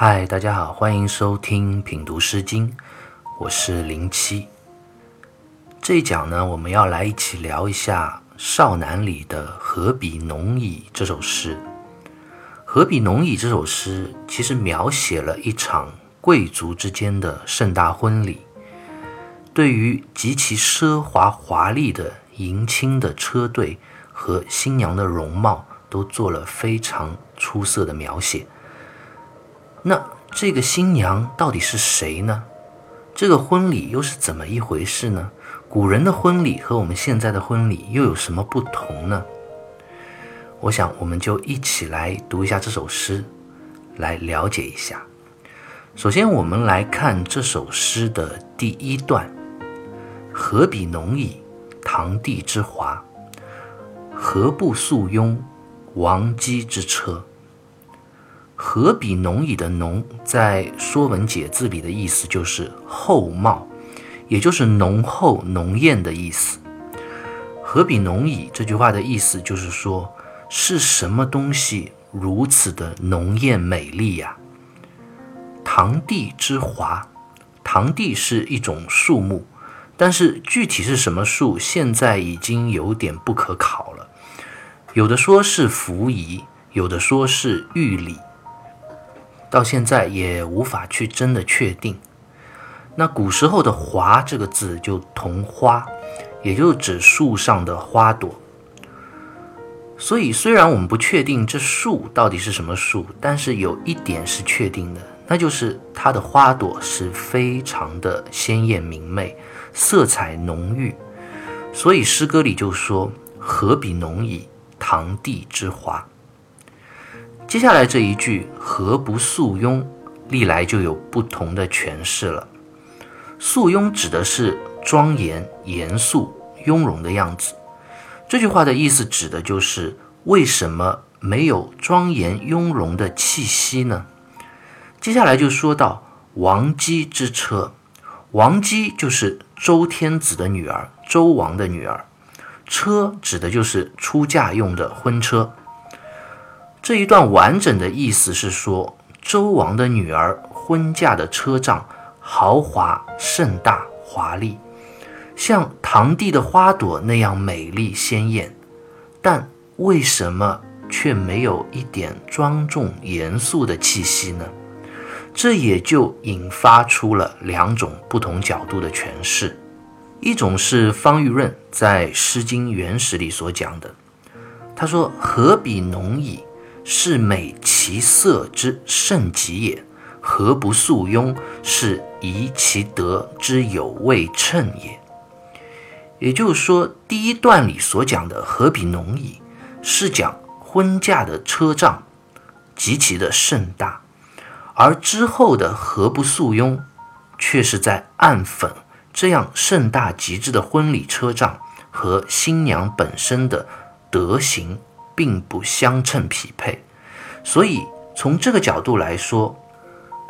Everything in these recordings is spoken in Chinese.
嗨，大家好，欢迎收听品读诗经，我是零七。这一讲呢，我们要来一起聊一下《少南》里的“何比农矣”这首诗。“何比农矣”这首诗其实描写了一场贵族之间的盛大婚礼，对于极其奢华华丽的迎亲的车队和新娘的容貌，都做了非常出色的描写。那这个新娘到底是谁呢？这个婚礼又是怎么一回事呢？古人的婚礼和我们现在的婚礼又有什么不同呢？我想，我们就一起来读一下这首诗，来了解一下。首先，我们来看这首诗的第一段：“何比农矣，唐帝之华；何不素拥，王姬之车。”何比浓矣的浓，在《说文解字》里的意思就是厚茂，也就是浓厚浓艳的意思。何比浓矣这句话的意思就是说，是什么东西如此的浓艳美丽呀？堂棣之华，堂棣是一种树木，但是具体是什么树，现在已经有点不可考了。有的说是扶夷，有的说是玉李。到现在也无法去真的确定。那古时候的“华”这个字就同“花”，也就指树上的花朵。所以，虽然我们不确定这树到底是什么树，但是有一点是确定的，那就是它的花朵是非常的鲜艳明媚，色彩浓郁。所以诗歌里就说：“何比浓矣，堂棣之华。”接下来这一句“何不素雍”，历来就有不同的诠释了。素雍指的是庄严、严肃、雍容的样子。这句话的意思指的就是为什么没有庄严雍容的气息呢？接下来就说到王姬之车，王姬就是周天子的女儿，周王的女儿。车指的就是出嫁用的婚车。这一段完整的意思是说，周王的女儿婚嫁的车仗豪华盛大华丽，像堂弟的花朵那样美丽鲜艳，但为什么却没有一点庄重严肃的气息呢？这也就引发出了两种不同角度的诠释，一种是方玉润在《诗经原始》里所讲的，他说：“何比浓矣。”是美其色之甚极也，何不素雍？是宜其德之有位称也。也就是说，第一段里所讲的“何比浓矣”，是讲婚嫁的车仗极其的盛大，而之后的“何不素雍”，却是在暗讽这样盛大极致的婚礼车仗和新娘本身的德行。并不相称匹配，所以从这个角度来说，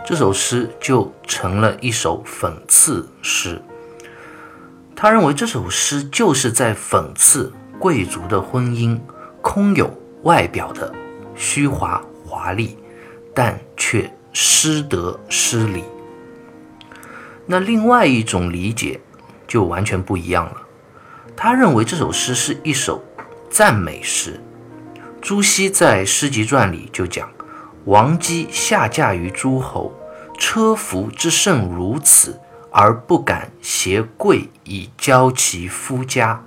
这首诗就成了一首讽刺诗。他认为这首诗就是在讽刺贵族的婚姻空有外表的虚华华丽，但却失德失礼。那另外一种理解就完全不一样了。他认为这首诗是一首赞美诗。朱熹在《诗集传》里就讲：“王姬下嫁于诸侯，车服之盛如此，而不敢携贵以交其夫家。”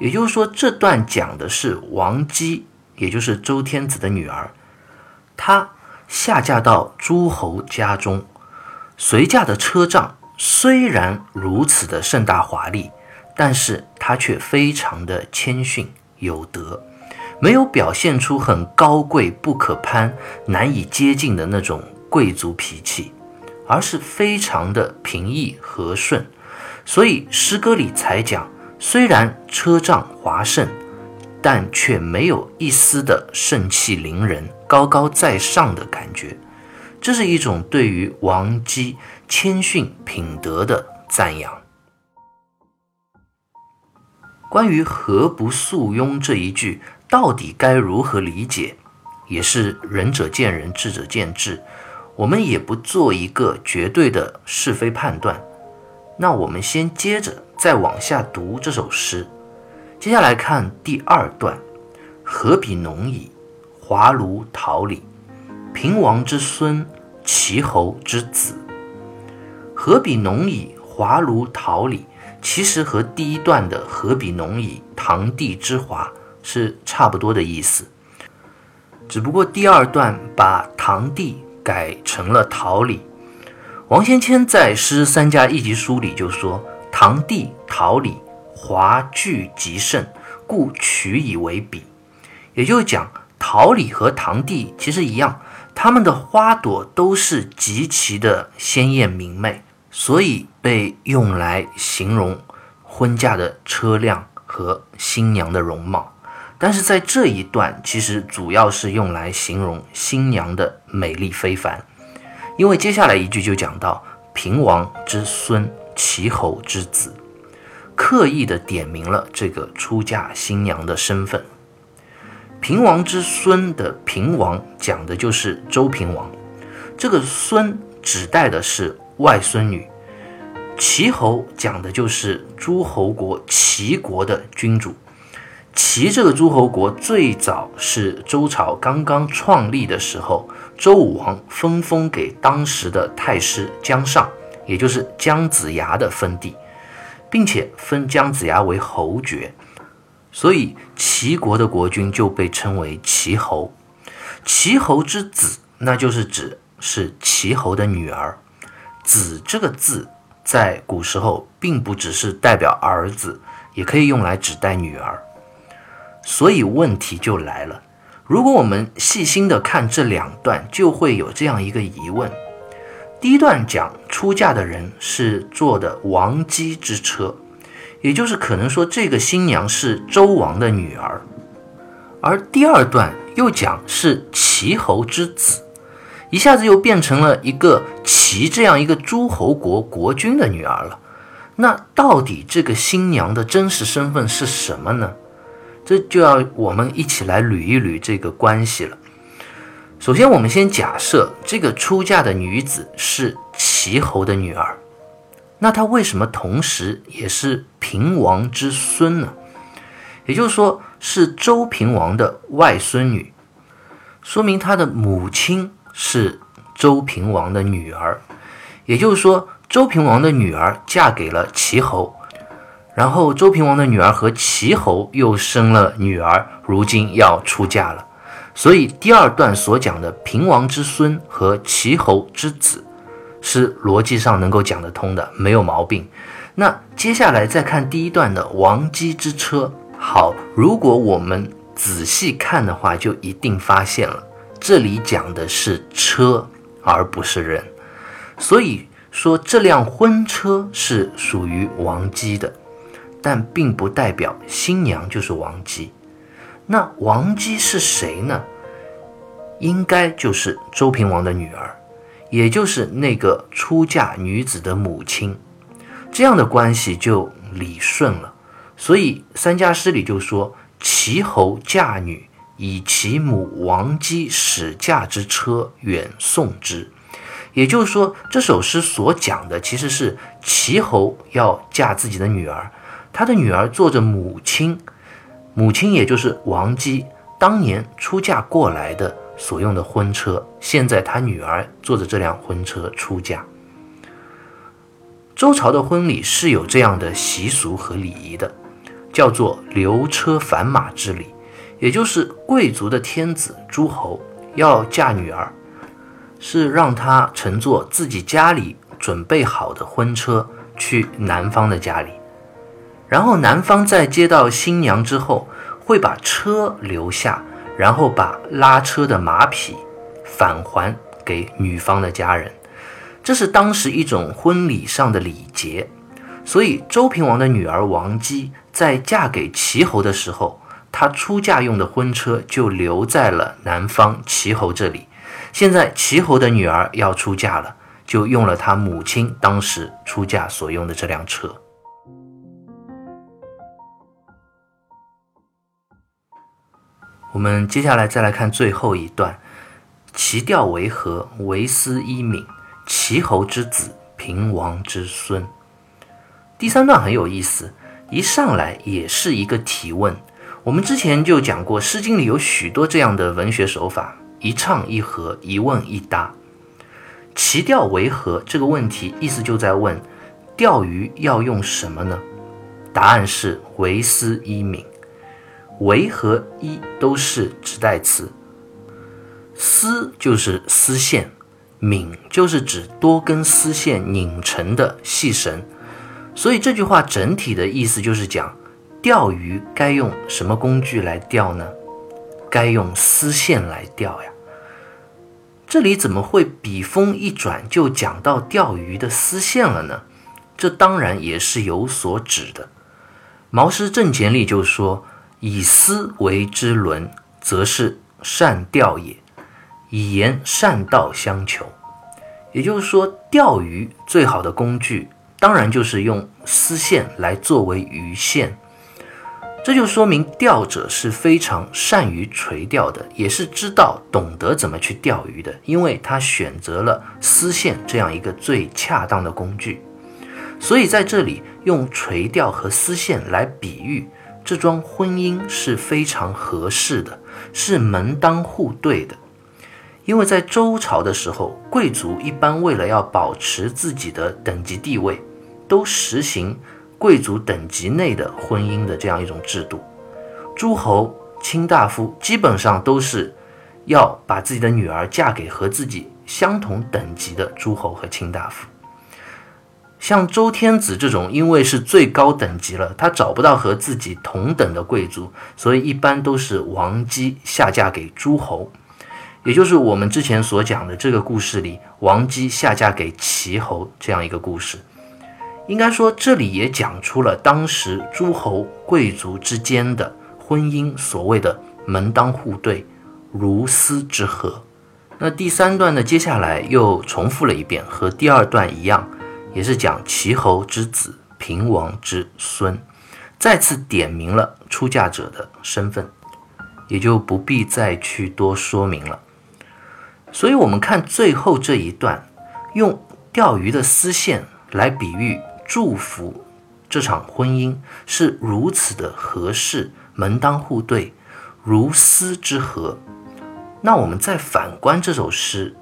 也就是说，这段讲的是王姬，也就是周天子的女儿，她下嫁到诸侯家中，随嫁的车仗虽然如此的盛大华丽，但是她却非常的谦逊有德。没有表现出很高贵、不可攀、难以接近的那种贵族脾气，而是非常的平易和顺，所以诗歌里才讲，虽然车仗华盛，但却没有一丝的盛气凌人、高高在上的感觉。这是一种对于王姬谦逊品德的赞扬。关于“何不素雍”这一句。到底该如何理解，也是仁者见仁，智者见智。我们也不做一个绝对的是非判断。那我们先接着再往下读这首诗。接下来看第二段：何比农矣，华如桃李，平王之孙，齐侯之子。何比农矣，华如桃李，其实和第一段的何比农矣，堂弟之华是差不多的意思。只不过第二段把堂弟改成了桃李。王先谦在《诗三家一集》书里就说：“堂弟桃李，华具极盛，故取以为比。”也就是讲，桃李和堂弟其实一样，他们的花朵都是极其的鲜艳明媚，所以被用来形容婚嫁的车辆和新娘的容貌。但是在这一段，其实主要是用来形容新娘的美丽非凡，因为接下来一句就讲到平王之孙，齐侯之子，刻意的点明了这个出嫁新娘的身份。平王之孙的平王讲的就是周平王，这个孙指代的是外孙女，齐侯讲的就是诸侯国齐国的君主。齐这个诸侯国最早是周朝刚刚创立的时候，周武王分封给当时的太师姜尚，也就是姜子牙的封地，并且封姜子牙为侯爵，所以齐国的国君就被称为齐侯。齐侯之子，那就是指是齐侯的女儿。子这个字在古时候并不只是代表儿子，也可以用来指代女儿。所以问题就来了，如果我们细心的看这两段，就会有这样一个疑问：第一段讲出嫁的人是坐的王姬之车，也就是可能说这个新娘是周王的女儿；而第二段又讲是齐侯之子，一下子又变成了一个齐这样一个诸侯国国君的女儿了。那到底这个新娘的真实身份是什么呢？这就要我们一起来捋一捋这个关系了。首先，我们先假设这个出嫁的女子是齐侯的女儿，那她为什么同时也是平王之孙呢？也就是说，是周平王的外孙女，说明她的母亲是周平王的女儿。也就是说，周平王的女儿嫁给了齐侯。然后周平王的女儿和齐侯又生了女儿，如今要出嫁了，所以第二段所讲的平王之孙和齐侯之子，是逻辑上能够讲得通的，没有毛病。那接下来再看第一段的王姬之车，好，如果我们仔细看的话，就一定发现了，这里讲的是车而不是人，所以说这辆婚车是属于王姬的。但并不代表新娘就是王姬，那王姬是谁呢？应该就是周平王的女儿，也就是那个出嫁女子的母亲，这样的关系就理顺了。所以三家诗里就说：“齐侯嫁女，以其母王姬使嫁之车远送之。”也就是说，这首诗所讲的其实是齐侯要嫁自己的女儿。他的女儿坐着母亲，母亲也就是王姬当年出嫁过来的所用的婚车，现在他女儿坐着这辆婚车出嫁。周朝的婚礼是有这样的习俗和礼仪的，叫做留车返马之礼，也就是贵族的天子诸侯要嫁女儿，是让她乘坐自己家里准备好的婚车去男方的家里。然后男方在接到新娘之后，会把车留下，然后把拉车的马匹返还给女方的家人，这是当时一种婚礼上的礼节。所以周平王的女儿王姬在嫁给齐侯的时候，她出嫁用的婚车就留在了男方齐侯这里。现在齐侯的女儿要出嫁了，就用了他母亲当时出嫁所用的这辆车。我们接下来再来看最后一段，其调为和？为斯一敏，齐侯之子，平王之孙。第三段很有意思，一上来也是一个提问。我们之前就讲过，《诗经》里有许多这样的文学手法，一唱一和，一问一答。其调为何？这个问题意思就在问，钓鱼要用什么呢？答案是为丝一敏。为和一都是指代词，丝就是丝线，敏就是指多根丝线拧成的细绳。所以这句话整体的意思就是讲，钓鱼该用什么工具来钓呢？该用丝线来钓呀。这里怎么会笔锋一转就讲到钓鱼的丝线了呢？这当然也是有所指的。《毛诗正解》里就说：“以丝为之伦，则是善钓也；以言善道相求。”也就是说，钓鱼最好的工具。当然就是用丝线来作为鱼线，这就说明钓者是非常善于垂钓的，也是知道懂得怎么去钓鱼的，因为他选择了丝线这样一个最恰当的工具。所以在这里用垂钓和丝线来比喻这桩婚姻是非常合适的，是门当户对的。因为在周朝的时候，贵族一般为了要保持自己的等级地位。都实行贵族等级内的婚姻的这样一种制度，诸侯、卿大夫基本上都是要把自己的女儿嫁给和自己相同等级的诸侯和卿大夫。像周天子这种，因为是最高等级了，他找不到和自己同等的贵族，所以一般都是王姬下嫁给诸侯，也就是我们之前所讲的这个故事里，王姬下嫁给齐侯这样一个故事。应该说，这里也讲出了当时诸侯贵族之间的婚姻，所谓的门当户对、如丝之合。那第三段呢，接下来又重复了一遍，和第二段一样，也是讲齐侯之子、平王之孙，再次点明了出嫁者的身份，也就不必再去多说明了。所以，我们看最后这一段，用钓鱼的丝线来比喻。祝福这场婚姻是如此的合适，门当户对，如丝之合。那我们再反观这首诗，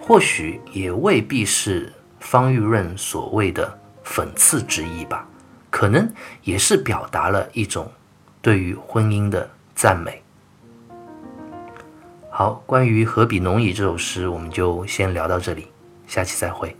或许也未必是方玉润所谓的讽刺之意吧，可能也是表达了一种对于婚姻的赞美。好，关于《何比农矣》这首诗，我们就先聊到这里，下期再会。